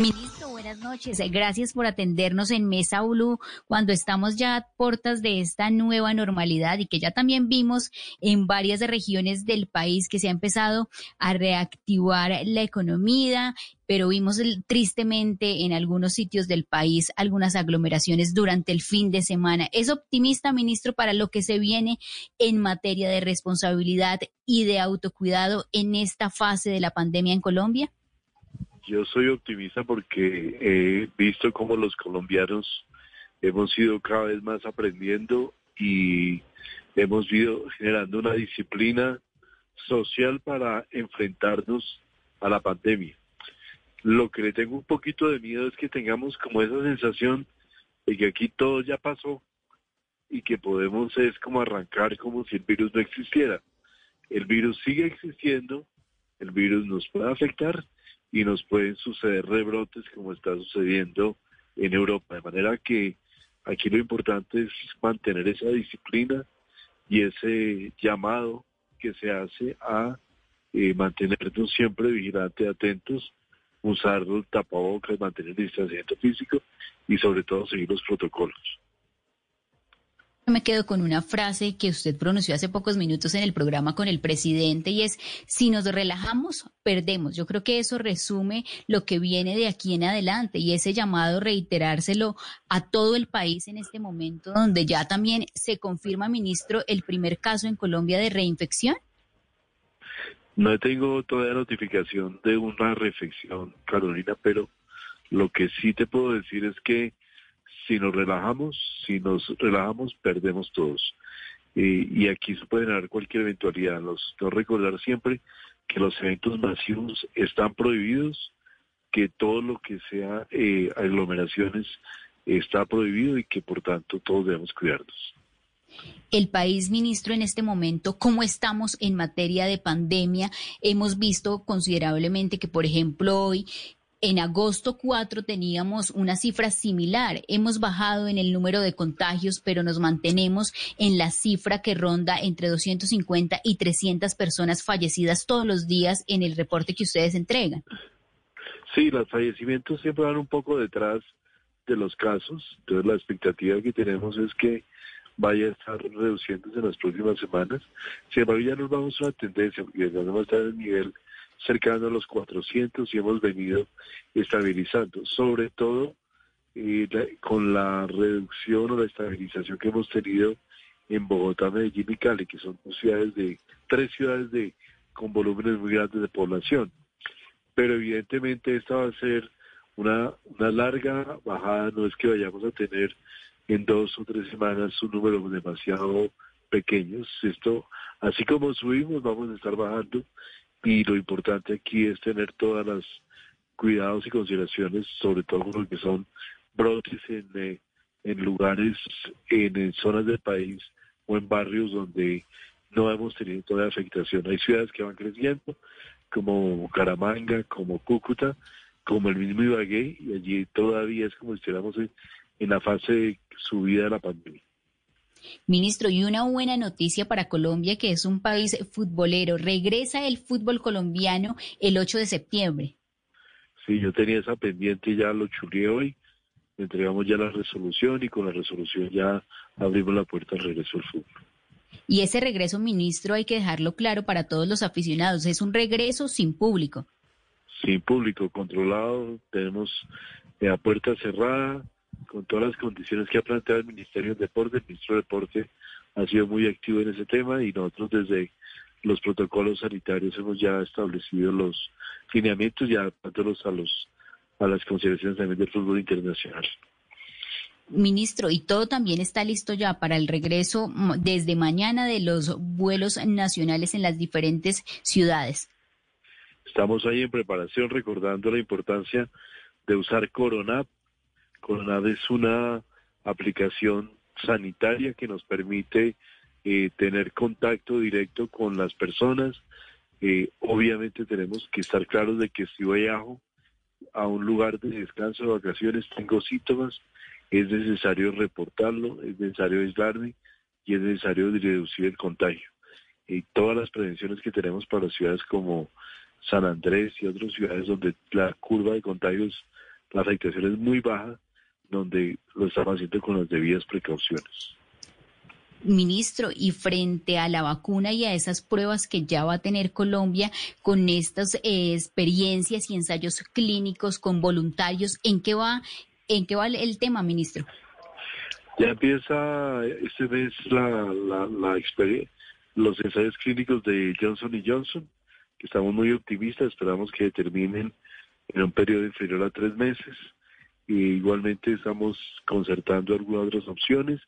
Ministro, buenas noches. Gracias por atendernos en Mesa Ulu cuando estamos ya a puertas de esta nueva normalidad y que ya también vimos en varias regiones del país que se ha empezado a reactivar la economía, pero vimos tristemente en algunos sitios del país algunas aglomeraciones durante el fin de semana. ¿Es optimista, ministro, para lo que se viene en materia de responsabilidad y de autocuidado en esta fase de la pandemia en Colombia? Yo soy optimista porque he visto cómo los colombianos hemos ido cada vez más aprendiendo y hemos ido generando una disciplina social para enfrentarnos a la pandemia. Lo que le tengo un poquito de miedo es que tengamos como esa sensación de que aquí todo ya pasó y que podemos es como arrancar como si el virus no existiera. El virus sigue existiendo, el virus nos puede afectar y nos pueden suceder rebrotes como está sucediendo en Europa. De manera que aquí lo importante es mantener esa disciplina y ese llamado que se hace a eh, mantenernos siempre vigilantes, atentos, usar el tapabocas, mantener el distanciamiento físico y sobre todo seguir los protocolos me quedo con una frase que usted pronunció hace pocos minutos en el programa con el presidente y es, si nos relajamos, perdemos. Yo creo que eso resume lo que viene de aquí en adelante y ese llamado reiterárselo a todo el país en este momento donde ya también se confirma, ministro, el primer caso en Colombia de reinfección. No tengo todavía notificación de una reflexión, Carolina, pero lo que sí te puedo decir es que si nos relajamos, si nos relajamos, perdemos todos. y aquí se puede dar cualquier eventualidad. Los, recordar siempre que los eventos masivos están prohibidos, que todo lo que sea eh, aglomeraciones está prohibido y que por tanto todos debemos cuidarnos. El país, ministro, en este momento, ¿cómo estamos en materia de pandemia? Hemos visto considerablemente que, por ejemplo, hoy en agosto 4 teníamos una cifra similar. Hemos bajado en el número de contagios, pero nos mantenemos en la cifra que ronda entre 250 y 300 personas fallecidas todos los días en el reporte que ustedes entregan. Sí, los fallecimientos siempre van un poco detrás de los casos. Entonces la expectativa que tenemos es que vaya a estar reduciéndose en las próximas semanas. Sin embargo, ya nos vamos a una tendencia, porque ya no va a estar el nivel cercano a los 400 y hemos venido estabilizando, sobre todo eh, con la reducción o la estabilización que hemos tenido en Bogotá, Medellín y Cali, que son ciudades de tres ciudades de con volúmenes muy grandes de población. Pero evidentemente esta va a ser una, una larga bajada, no es que vayamos a tener en dos o tres semanas un número demasiado pequeños. Esto, así como subimos, vamos a estar bajando y lo importante aquí es tener todas las cuidados y consideraciones, sobre todo con lo que son brotes en, eh, en lugares, en, zonas del país o en barrios donde no hemos tenido toda la afectación. Hay ciudades que van creciendo, como Bucaramanga, como Cúcuta, como el mismo Ibagué, y allí todavía es como si estuviéramos en la fase de subida de la pandemia. Ministro, y una buena noticia para Colombia, que es un país futbolero. Regresa el fútbol colombiano el 8 de septiembre. Sí, yo tenía esa pendiente y ya lo chulé hoy. Entregamos ya la resolución y con la resolución ya abrimos la puerta al regreso al fútbol. Y ese regreso, ministro, hay que dejarlo claro para todos los aficionados. Es un regreso sin público. Sin público, controlado. Tenemos la puerta cerrada con todas las condiciones que ha planteado el Ministerio del Deporte. El ministro de Deporte ha sido muy activo en ese tema y nosotros desde los protocolos sanitarios hemos ya establecido los lineamientos ya adaptándolos a los a las consideraciones también del fútbol internacional. Ministro, y todo también está listo ya para el regreso desde mañana de los vuelos nacionales en las diferentes ciudades. Estamos ahí en preparación recordando la importancia de usar Coronap. Coronap es una aplicación sanitaria que nos permite eh, tener contacto directo con las personas. Eh, obviamente tenemos que estar claros de que si viajo a un lugar de descanso de vacaciones, tengo síntomas, es necesario reportarlo, es necesario aislarme y es necesario reducir el contagio. Y todas las prevenciones que tenemos para ciudades como San Andrés y otras ciudades donde la curva de contagios, la afectación es muy baja, donde lo estamos haciendo con las debidas precauciones. Ministro, y frente a la vacuna y a esas pruebas que ya va a tener Colombia con estas eh, experiencias y ensayos clínicos con voluntarios, ¿en qué va, en qué va el tema, ministro? Ya empieza este mes la, la, la los ensayos clínicos de Johnson y Johnson, que estamos muy optimistas, esperamos que terminen en un periodo inferior a tres meses. Igualmente estamos concertando algunas otras opciones,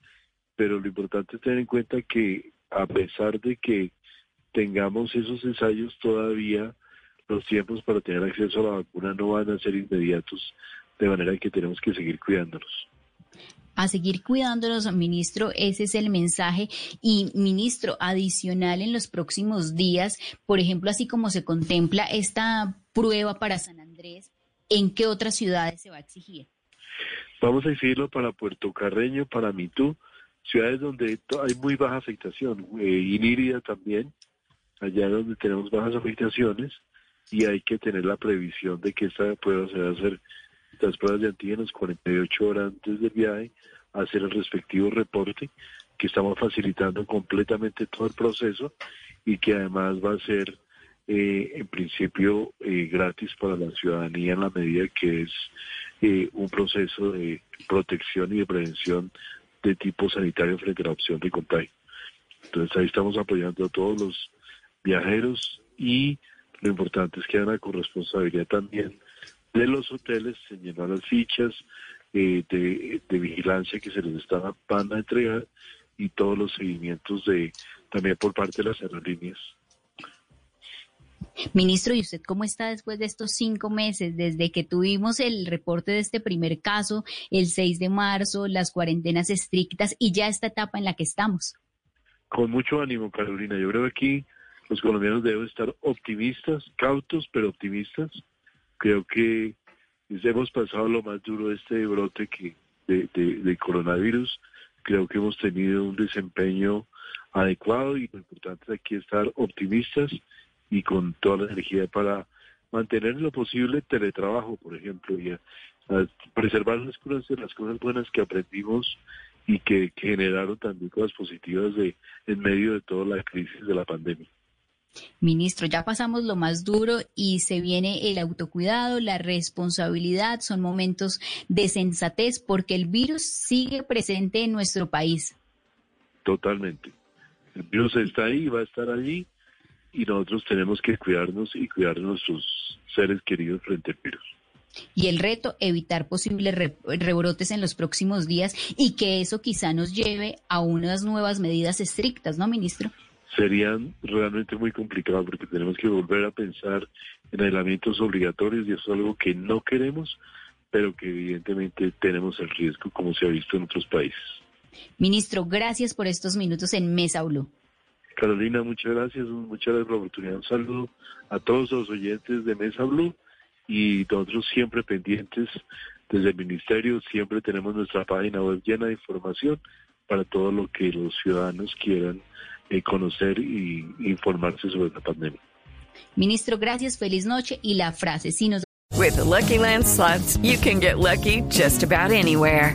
pero lo importante es tener en cuenta que a pesar de que tengamos esos ensayos todavía, los tiempos para tener acceso a la vacuna no van a ser inmediatos, de manera que tenemos que seguir cuidándonos a seguir cuidándonos, ministro. Ese es el mensaje. Y, ministro, adicional en los próximos días, por ejemplo, así como se contempla esta prueba para San Andrés, ¿en qué otras ciudades se va a exigir? Vamos a exigirlo para Puerto Carreño, para Mitú, ciudades donde hay muy baja afectación, eh, también, allá donde tenemos bajas afectaciones, y hay que tener la previsión de que esta prueba se va a hacer las pruebas de antígenos 48 horas antes del viaje, hacer el respectivo reporte, que estamos facilitando completamente todo el proceso y que además va a ser eh, en principio eh, gratis para la ciudadanía en la medida que es eh, un proceso de protección y de prevención de tipo sanitario frente a la opción de contagio. Entonces ahí estamos apoyando a todos los viajeros y lo importante es que haya una corresponsabilidad también de los hoteles, señalar las fichas eh, de, vigilancia que se les están, van a entregar y todos los seguimientos de también por parte de las aerolíneas. Ministro, ¿y usted cómo está después de estos cinco meses, desde que tuvimos el reporte de este primer caso, el 6 de marzo, las cuarentenas estrictas y ya esta etapa en la que estamos? Con mucho ánimo, Carolina. Yo creo que aquí los colombianos deben estar optimistas, cautos, pero optimistas. Creo que hemos pasado lo más duro de este brote que de, coronavirus. Creo que hemos tenido un desempeño adecuado y lo importante es aquí estar optimistas y con toda la energía para mantener lo posible teletrabajo, por ejemplo, y preservar las cosas, las cosas buenas que aprendimos y que, que generaron también cosas positivas de en medio de toda la crisis de la pandemia. Ministro, ya pasamos lo más duro y se viene el autocuidado, la responsabilidad, son momentos de sensatez porque el virus sigue presente en nuestro país. Totalmente. El virus está ahí, va a estar allí y nosotros tenemos que cuidarnos y cuidar a nuestros seres queridos frente al virus. Y el reto, evitar posibles rebrotes en los próximos días y que eso quizá nos lleve a unas nuevas medidas estrictas, ¿no, ministro? serían realmente muy complicados porque tenemos que volver a pensar en aislamientos obligatorios y eso es algo que no queremos, pero que evidentemente tenemos el riesgo como se ha visto en otros países. Ministro, gracias por estos minutos en Mesa Blue. Carolina, muchas gracias, muchas gracias por la oportunidad. Un saludo a todos los oyentes de Mesa Blue y nosotros siempre pendientes desde el Ministerio, siempre tenemos nuestra página web llena de información para todo lo que los ciudadanos quieran eh, conocer y informarse sobre la pandemia. Ministro, gracias, feliz noche y la frase. Si nos... With the Lucky Land slots, you can get lucky just about anywhere.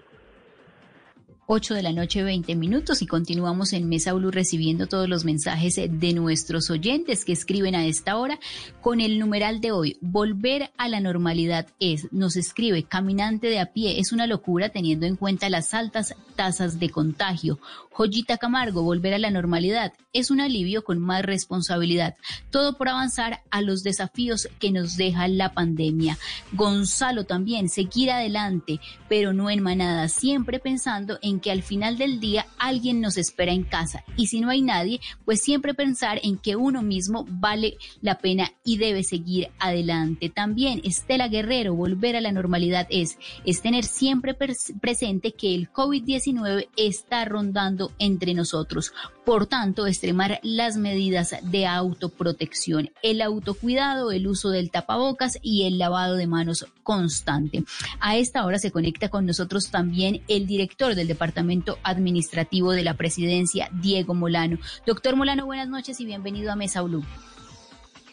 8 de la noche, 20 minutos y continuamos en Mesa Blue recibiendo todos los mensajes de nuestros oyentes que escriben a esta hora con el numeral de hoy. Volver a la normalidad es, nos escribe, caminante de a pie, es una locura teniendo en cuenta las altas tasas de contagio. Joyita Camargo, volver a la normalidad es un alivio con más responsabilidad. Todo por avanzar a los desafíos que nos deja la pandemia. Gonzalo también, seguir adelante, pero no en manada, siempre pensando en que al final del día alguien nos espera en casa. Y si no hay nadie, pues siempre pensar en que uno mismo vale la pena y debe seguir adelante. También Estela Guerrero, volver a la normalidad es, es tener siempre presente que el COVID-19 está rondando entre nosotros. Por tanto, extremar las medidas de autoprotección, el autocuidado, el uso del tapabocas y el lavado de manos constante. A esta hora se conecta con nosotros también el director del Departamento Administrativo de la Presidencia, Diego Molano. Doctor Molano, buenas noches y bienvenido a Mesa Blue.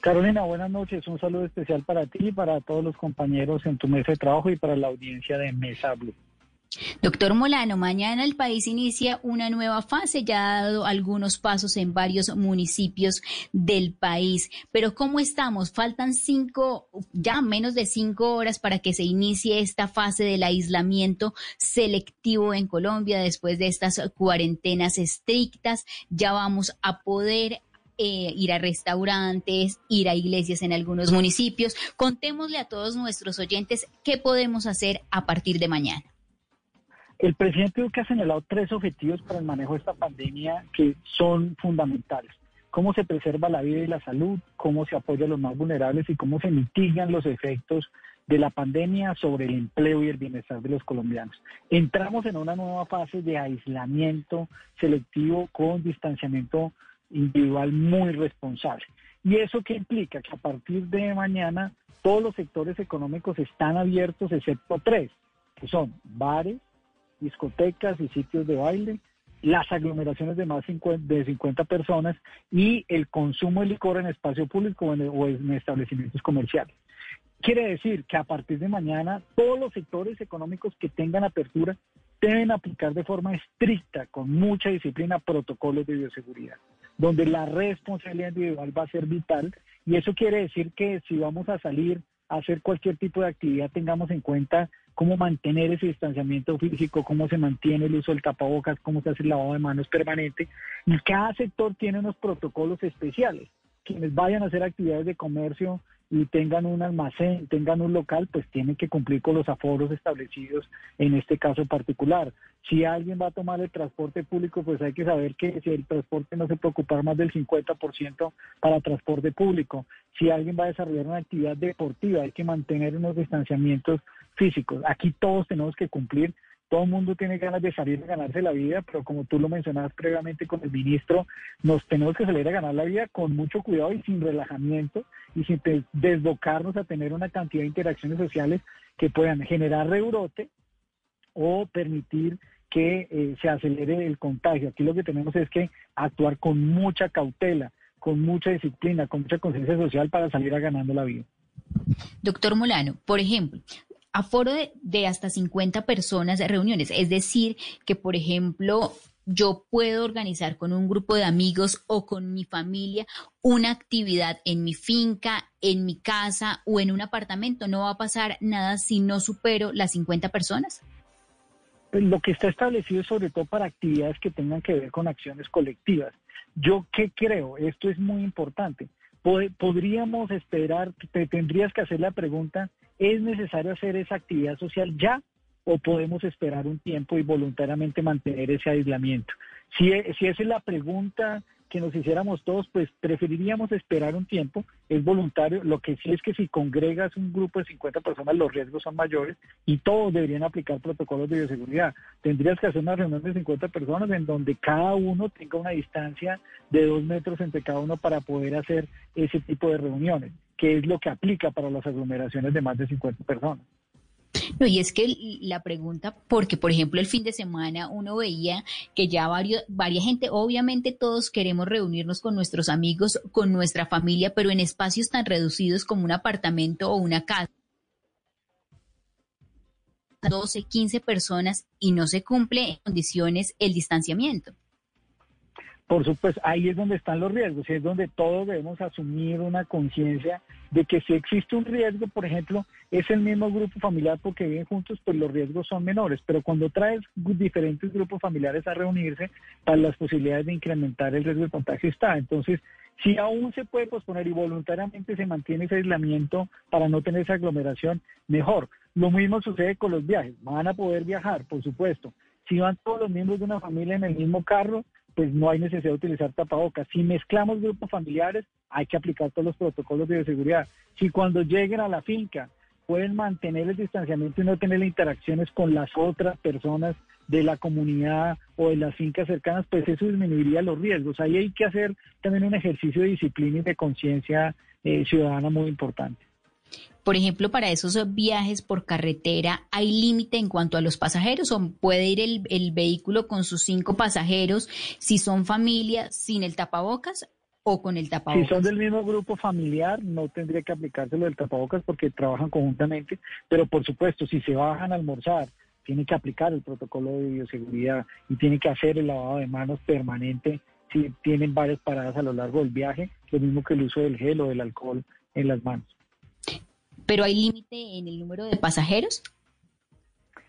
Carolina, buenas noches. Un saludo especial para ti y para todos los compañeros en tu mesa de trabajo y para la audiencia de Mesa Blue. Doctor Molano, mañana el país inicia una nueva fase, ya ha dado algunos pasos en varios municipios del país, pero ¿cómo estamos? Faltan cinco, ya menos de cinco horas para que se inicie esta fase del aislamiento selectivo en Colombia después de estas cuarentenas estrictas. Ya vamos a poder eh, ir a restaurantes, ir a iglesias en algunos municipios. Contémosle a todos nuestros oyentes qué podemos hacer a partir de mañana. El presidente Duque ha señalado tres objetivos para el manejo de esta pandemia que son fundamentales. Cómo se preserva la vida y la salud, cómo se apoya a los más vulnerables y cómo se mitigan los efectos de la pandemia sobre el empleo y el bienestar de los colombianos. Entramos en una nueva fase de aislamiento selectivo con distanciamiento individual muy responsable. ¿Y eso qué implica? Que a partir de mañana todos los sectores económicos están abiertos excepto tres, que son bares, discotecas y sitios de baile, las aglomeraciones de más de 50 personas y el consumo de licor en espacio público o en, establecimientos comerciales. Quiere decir que a partir de mañana todos los sectores económicos que tengan apertura deben aplicar de forma estricta, con mucha disciplina, protocolos de bioseguridad, donde la responsabilidad individual va a ser vital y eso quiere decir que si vamos a salir a hacer cualquier tipo de actividad tengamos en cuenta cómo mantener ese distanciamiento físico, cómo se mantiene el uso del tapabocas, cómo se hace el lavado de manos permanente. Y cada sector tiene unos protocolos especiales. Quienes vayan a hacer actividades de comercio y tengan un almacén, tengan un local, pues tienen que cumplir con los aforos establecidos en este caso particular. Si alguien va a tomar el transporte público, pues hay que saber que si el transporte no se puede ocupar más del 50% para transporte público. Si alguien va a desarrollar una actividad deportiva, hay que mantener unos distanciamientos físicos. Aquí todos tenemos que cumplir todo mundo tiene ganas de salir a ganarse la vida, pero como tú lo mencionabas previamente con el ministro, nos tenemos que salir a ganar la vida con mucho cuidado y sin relajamiento y sin desbocarnos a tener una cantidad de interacciones sociales que puedan generar rebrote o permitir que eh, se acelere el contagio. Aquí lo que tenemos es que actuar con mucha cautela, con mucha disciplina, con mucha conciencia social para salir a ganando la vida. Doctor Molano, por ejemplo, aforo de, hasta 50 personas de reuniones. Es decir, que, por ejemplo, yo puedo organizar con un grupo de amigos o con mi familia una actividad en mi finca, en mi casa o en un apartamento. No va a pasar nada si no supero las 50 personas. Pues lo que está establecido es sobre todo para actividades que tengan que ver con acciones colectivas. Yo qué creo, esto es muy importante. Podríamos esperar, te tendrías que hacer la pregunta, ¿Es necesario hacer esa actividad social ya o podemos esperar un tiempo y voluntariamente mantener ese aislamiento? Si, e, si esa es la pregunta que nos hiciéramos todos, pues preferiríamos esperar un tiempo, es voluntario, lo que sí es que si congregas un grupo de 50 personas los riesgos son mayores y todos deberían aplicar protocolos de bioseguridad. Tendrías que hacer una reunión de 50 personas en donde cada uno tenga una distancia de dos metros entre cada uno para poder hacer ese tipo de reuniones que es lo que aplica para las aglomeraciones de más de 50 personas. No, y es que la pregunta, porque por ejemplo el fin de semana uno veía que ya varios, varias gente, obviamente todos queremos reunirnos con nuestros amigos, con nuestra familia, pero en espacios tan reducidos como un apartamento o una casa. 12, 15 personas y no se cumple en condiciones el distanciamiento. Por supuesto, ahí es donde están los riesgos y es donde todos debemos asumir una conciencia de que si existe un riesgo, por ejemplo, es el mismo grupo familiar porque viven juntos, pues los riesgos son menores. Pero cuando traes diferentes grupos familiares a reunirse, para las posibilidades de incrementar el riesgo de contagio está. Entonces, si aún se puede posponer y voluntariamente se mantiene ese aislamiento para no tener esa aglomeración, mejor. Lo mismo sucede con los viajes. Van a poder viajar, por supuesto. Si van todos los miembros de una familia en el mismo carro, pues no hay necesidad de utilizar tapabocas. Si mezclamos grupos familiares, hay que aplicar todos los protocolos de bioseguridad. Si cuando lleguen a la finca pueden mantener el distanciamiento y no tener interacciones con las otras personas de la comunidad o de las fincas cercanas, pues eso disminuiría los riesgos. Ahí hay que hacer también un ejercicio de disciplina y de conciencia eh, ciudadana muy importante. Por ejemplo, para esos viajes por carretera, ¿hay límite en cuanto a los pasajeros o puede ir el, vehículo con sus cinco pasajeros si son familia sin el tapabocas o con el tapabocas? Si son del mismo grupo familiar, no tendría que aplicárselo del tapabocas porque trabajan conjuntamente, pero por supuesto, si se bajan a almorzar, tiene que aplicar el protocolo de bioseguridad y tiene que hacer el lavado de manos permanente si tienen varias paradas a lo largo del viaje, lo mismo que el uso del gel o del alcohol en las manos pero hay límite en el número de pasajeros.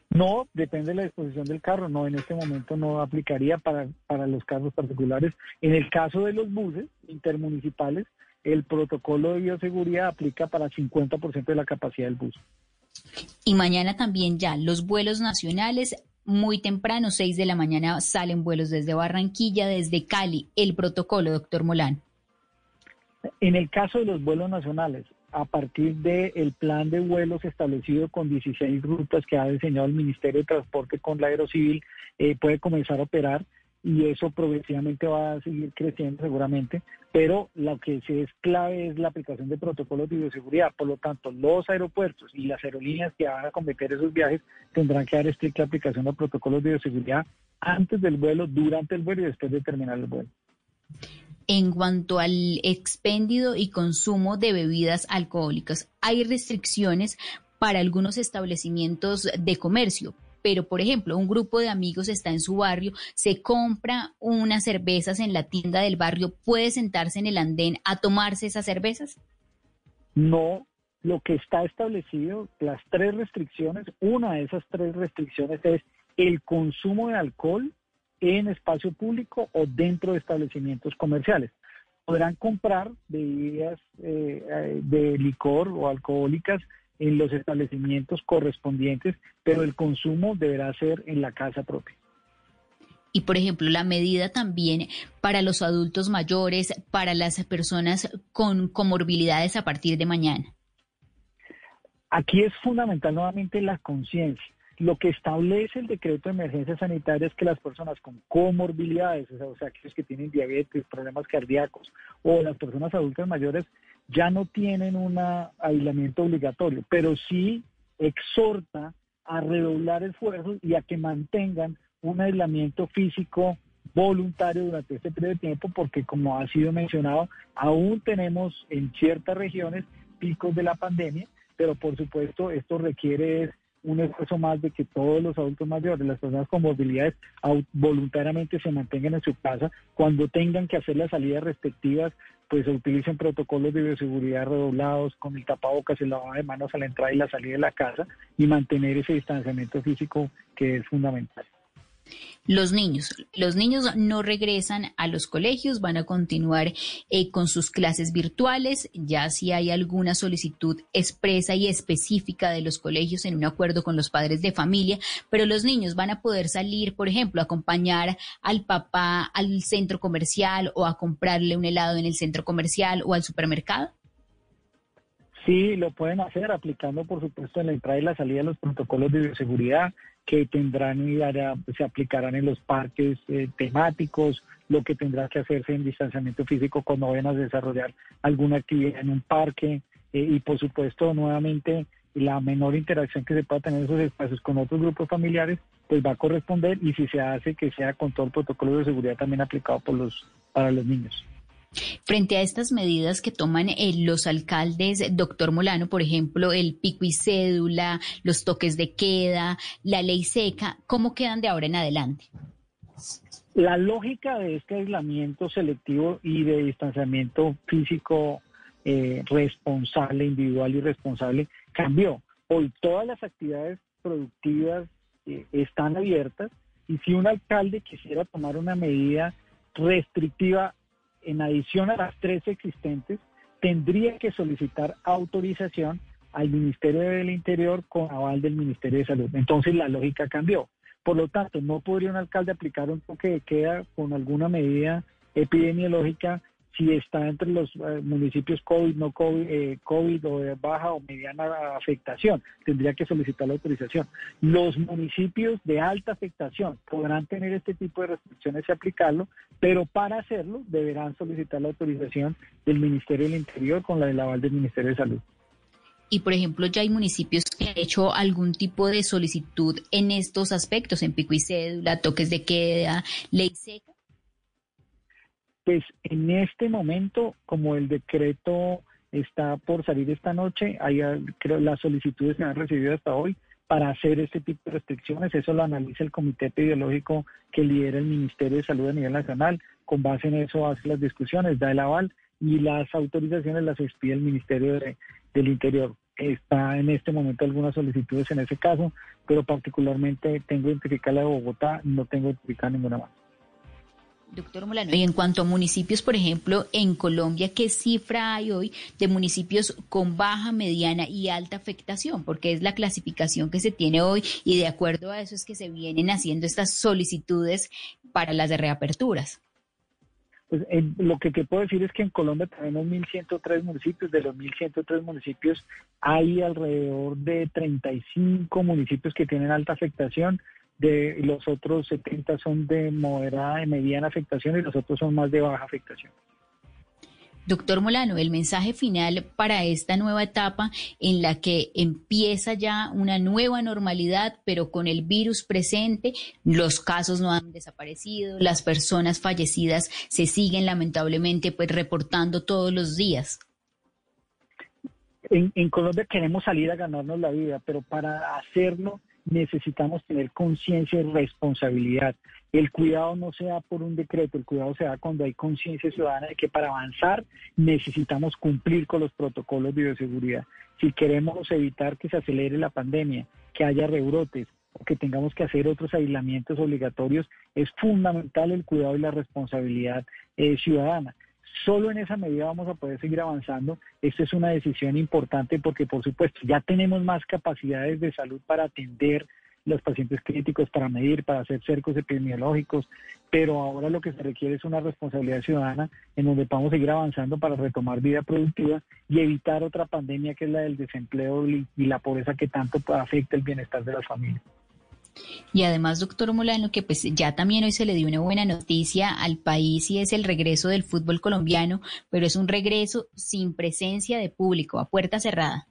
No, depende de la disposición del carro. No, en este momento no aplicaría para, para los casos particulares. En el caso de los buses intermunicipales, el protocolo de bioseguridad aplica para 50% de la capacidad del bus. Y mañana también ya los vuelos nacionales, muy temprano, 6 de la mañana, salen vuelos desde Barranquilla, desde Cali. El protocolo, doctor Molán. En el caso de los vuelos nacionales, a partir del plan de vuelos establecido con 16 rutas que ha diseñado el Ministerio de Transporte con la Aerocivil, eh, puede comenzar a operar y eso progresivamente va a seguir creciendo seguramente, pero lo que sí es clave es la aplicación de protocolos de bioseguridad. Por lo tanto, los aeropuertos y las aerolíneas que van a cometer esos viajes tendrán que dar estricta aplicación de protocolos de bioseguridad antes del vuelo, durante el vuelo y después de terminar el vuelo en cuanto al expendido y consumo de bebidas alcohólicas. Hay restricciones para algunos establecimientos de comercio, pero por ejemplo, un grupo de amigos está en su barrio, se compra unas cervezas en la tienda del barrio, ¿puede sentarse en el andén a tomarse esas cervezas? No, lo que está establecido, las tres restricciones, una de esas tres restricciones es el consumo de alcohol en espacio público o dentro de establecimientos comerciales. Podrán comprar bebidas eh, eh, de licor o alcohólicas en los establecimientos correspondientes, pero el consumo deberá ser en la casa propia. Y, por ejemplo, la medida también para los adultos mayores, para las personas con comorbilidades a partir de mañana. Aquí es fundamental nuevamente la conciencia. Lo que establece el decreto de emergencia sanitaria es que las personas con comorbilidades, o sea, aquellos que tienen diabetes, problemas cardíacos o las personas adultas mayores, ya no tienen un aislamiento obligatorio, pero sí exhorta a redoblar esfuerzos y a que mantengan un aislamiento físico voluntario durante este periodo de tiempo, porque como ha sido mencionado, aún tenemos en ciertas regiones picos de la pandemia, pero por supuesto esto requiere un esfuerzo más de que todos los adultos mayores, las personas con movilidades, voluntariamente se mantengan en su casa. Cuando tengan que hacer las salidas respectivas, pues se utilicen protocolos de bioseguridad redoblados con el tapabocas, el lavado de manos a la entrada y la salida de la casa y mantener ese distanciamiento físico que es fundamental. Los niños, los niños no regresan a los colegios, van a continuar eh, con sus clases virtuales, ya si hay alguna solicitud expresa y específica de los colegios en un acuerdo con los padres de familia, pero los niños van a poder salir, por ejemplo, a acompañar al papá al centro comercial o a comprarle un helado en el centro comercial o al supermercado. Sí, lo pueden hacer aplicando, por supuesto, en la entrada y la salida de los protocolos de bioseguridad que tendrán y se aplicarán en los parques eh, temáticos, lo que tendrá que hacerse en distanciamiento físico cuando vayan a desarrollar alguna actividad en un parque eh, y, por supuesto, nuevamente la menor interacción que se pueda tener en esos espacios con otros grupos familiares, pues va a corresponder y si se hace que sea con todo el protocolo de seguridad también aplicado por los para los niños. Frente a estas medidas que toman eh, los alcaldes, doctor Molano, por ejemplo, el pico y cédula, los toques de queda, la ley seca, ¿cómo quedan de ahora en adelante? La lógica de este aislamiento selectivo y de distanciamiento físico eh, responsable, individual y responsable, cambió. Hoy todas las actividades productivas eh, están abiertas y si un alcalde quisiera tomar una medida restrictiva en adición a las tres existentes, tendría que solicitar autorización al Ministerio del Interior con aval del Ministerio de Salud. Entonces la lógica cambió. Por lo tanto, no podría un alcalde aplicar un toque de queda con alguna medida epidemiológica si está entre los eh, municipios COVID, no COVID, eh, COVID o de baja o mediana afectación, tendría que solicitar la autorización. Los municipios de alta afectación podrán tener este tipo de restricciones y aplicarlo, pero para hacerlo deberán solicitar la autorización del Ministerio del Interior con la del aval del Ministerio de Salud. Y, por ejemplo, ya hay municipios que han hecho algún tipo de solicitud en estos aspectos, en pico y cédula, toques de queda, ley seca. Pues en este momento, como el decreto está por salir esta noche, hay, las solicitudes que han recibido hasta hoy para hacer este tipo de restricciones. Eso lo analiza el comité epidemiológico que lidera el Ministerio de Salud a nivel nacional. Con base en eso hace las discusiones, da el aval y las autorizaciones las expide el Ministerio del Interior. Está en este momento algunas solicitudes en ese caso, pero particularmente tengo identificada la de Bogotá, no tengo identificada ninguna más. Doctor Molano, y en cuanto a municipios, por ejemplo, en Colombia, ¿qué cifra hay hoy de municipios con baja, mediana y alta afectación? Porque es la clasificación que se tiene hoy y de acuerdo a eso es que se vienen haciendo estas solicitudes para las de reaperturas. Pues lo que puedo decir es que en Colombia tenemos 1.103 municipios. De los 1.103 municipios hay alrededor de 35 municipios que tienen alta afectación de los otros 70 son de moderada y mediana afectación y los otros son más de baja afectación. Doctor Molano, el mensaje final para esta nueva etapa en la que empieza ya una nueva normalidad, pero con el virus presente, los casos no han desaparecido, las personas fallecidas se siguen lamentablemente pues reportando todos los días. En, en Colombia queremos salir a ganarnos la vida, pero para hacerlo necesitamos tener conciencia y responsabilidad. El cuidado no se da por un decreto, el cuidado se da cuando hay conciencia ciudadana de que para avanzar necesitamos cumplir con los protocolos de bioseguridad. Si queremos evitar que se acelere la pandemia, que haya rebrotes o que tengamos que hacer otros aislamientos obligatorios, es fundamental el cuidado y la responsabilidad eh, ciudadana. Solo en esa medida vamos a poder seguir avanzando. Esta es una decisión importante porque, por supuesto, ya tenemos más capacidades de salud para atender los pacientes críticos, para medir, para hacer cercos epidemiológicos, pero ahora lo que se requiere es una responsabilidad ciudadana en donde podamos seguir avanzando para retomar vida productiva y evitar otra pandemia que es la del desempleo y la pobreza que tanto afecta el bienestar de las familias. Y además, doctor Molano, que pues ya también hoy se le dio una buena noticia al país y es el regreso del fútbol colombiano, pero es un regreso sin presencia de público, a puerta cerrada.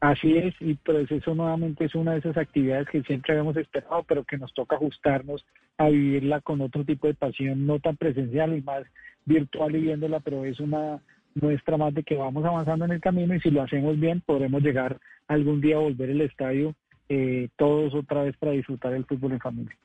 Así es, y pues eso nuevamente es una de esas actividades que siempre habíamos esperado, pero que nos toca ajustarnos a vivirla con otro tipo de pasión, no tan presencial y más virtual y viéndola, pero es una muestra más de que vamos avanzando en el camino y si lo hacemos bien podremos llegar algún día a volver el estadio eh, todos otra vez para disfrutar el fútbol en familia.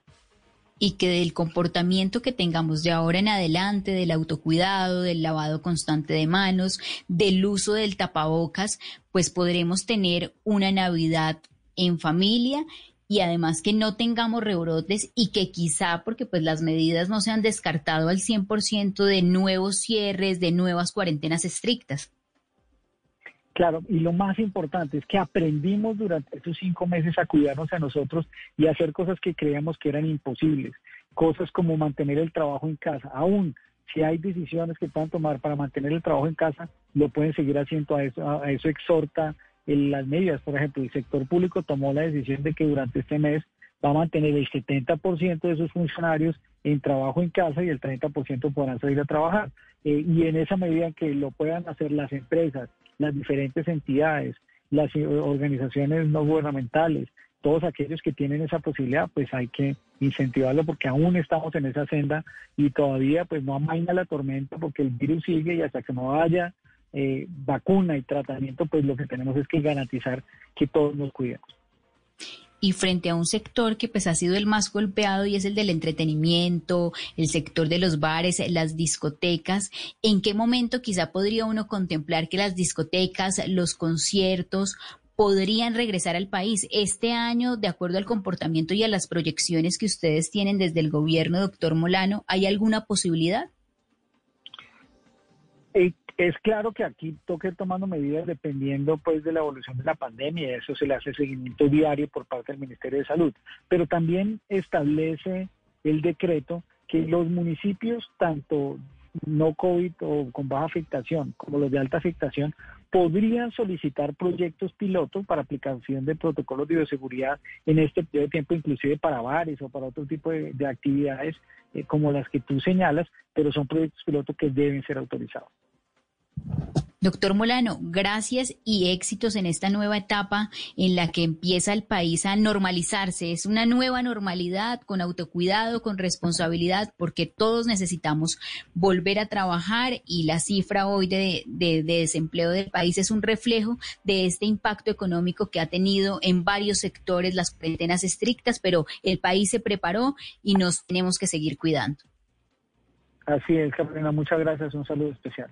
Y que del comportamiento que tengamos de ahora en adelante, del autocuidado, del lavado constante de manos, del uso del tapabocas, pues podremos tener una Navidad en familia y además que no tengamos rebrotes y que quizá, porque pues las medidas no se han descartado al 100% de nuevos cierres, de nuevas cuarentenas estrictas. Claro, y lo más importante es que aprendimos durante estos cinco meses a cuidarnos a nosotros y hacer cosas que creíamos que eran imposibles, cosas como mantener el trabajo en casa. Aún si hay decisiones que puedan tomar para mantener el trabajo en casa, lo pueden seguir haciendo. A eso, a eso exhorta en las medidas. Por ejemplo, el sector público tomó la decisión de que durante este mes va a mantener el 70% de sus funcionarios en trabajo en casa y el 30% podrán salir a trabajar. Eh, y en esa medida que lo puedan hacer las empresas, las diferentes entidades, las organizaciones no gubernamentales, todos aquellos que tienen esa posibilidad, pues hay que incentivarlo porque aún estamos en esa senda y todavía pues no amaina la tormenta porque el virus sigue y hasta que no haya eh, vacuna y tratamiento, pues lo que tenemos es que garantizar que todos nos cuidemos y frente a un sector que pues ha sido el más golpeado y es el del entretenimiento, el sector de los bares, las discotecas, ¿en qué momento quizá podría uno contemplar que las discotecas, los conciertos podrían regresar al país este año, de acuerdo al comportamiento y a las proyecciones que ustedes tienen desde el gobierno, doctor Molano, ¿hay alguna posibilidad? Eh, es claro que aquí toque tomando medidas dependiendo pues de la evolución de la pandemia, eso se le hace seguimiento diario por parte del Ministerio de Salud, pero también establece el decreto que los municipios, tanto no COVID o con baja afectación como los de alta afectación, podrían solicitar proyectos pilotos para aplicación de protocolos de bioseguridad en este periodo de tiempo, inclusive para bares o para otro tipo de, actividades eh, como las que tú señalas, pero son proyectos pilotos que deben ser autorizados. Doctor Molano, gracias y éxitos en esta nueva etapa en la que empieza el país a normalizarse. Es una nueva normalidad con autocuidado, con responsabilidad, porque todos necesitamos volver a trabajar y la cifra hoy de, desempleo del país es un reflejo de este impacto económico que ha tenido en varios sectores las cuarentenas estrictas, pero el país se preparó y nos tenemos que seguir cuidando. Así es, Caprina, muchas gracias. Un saludo especial.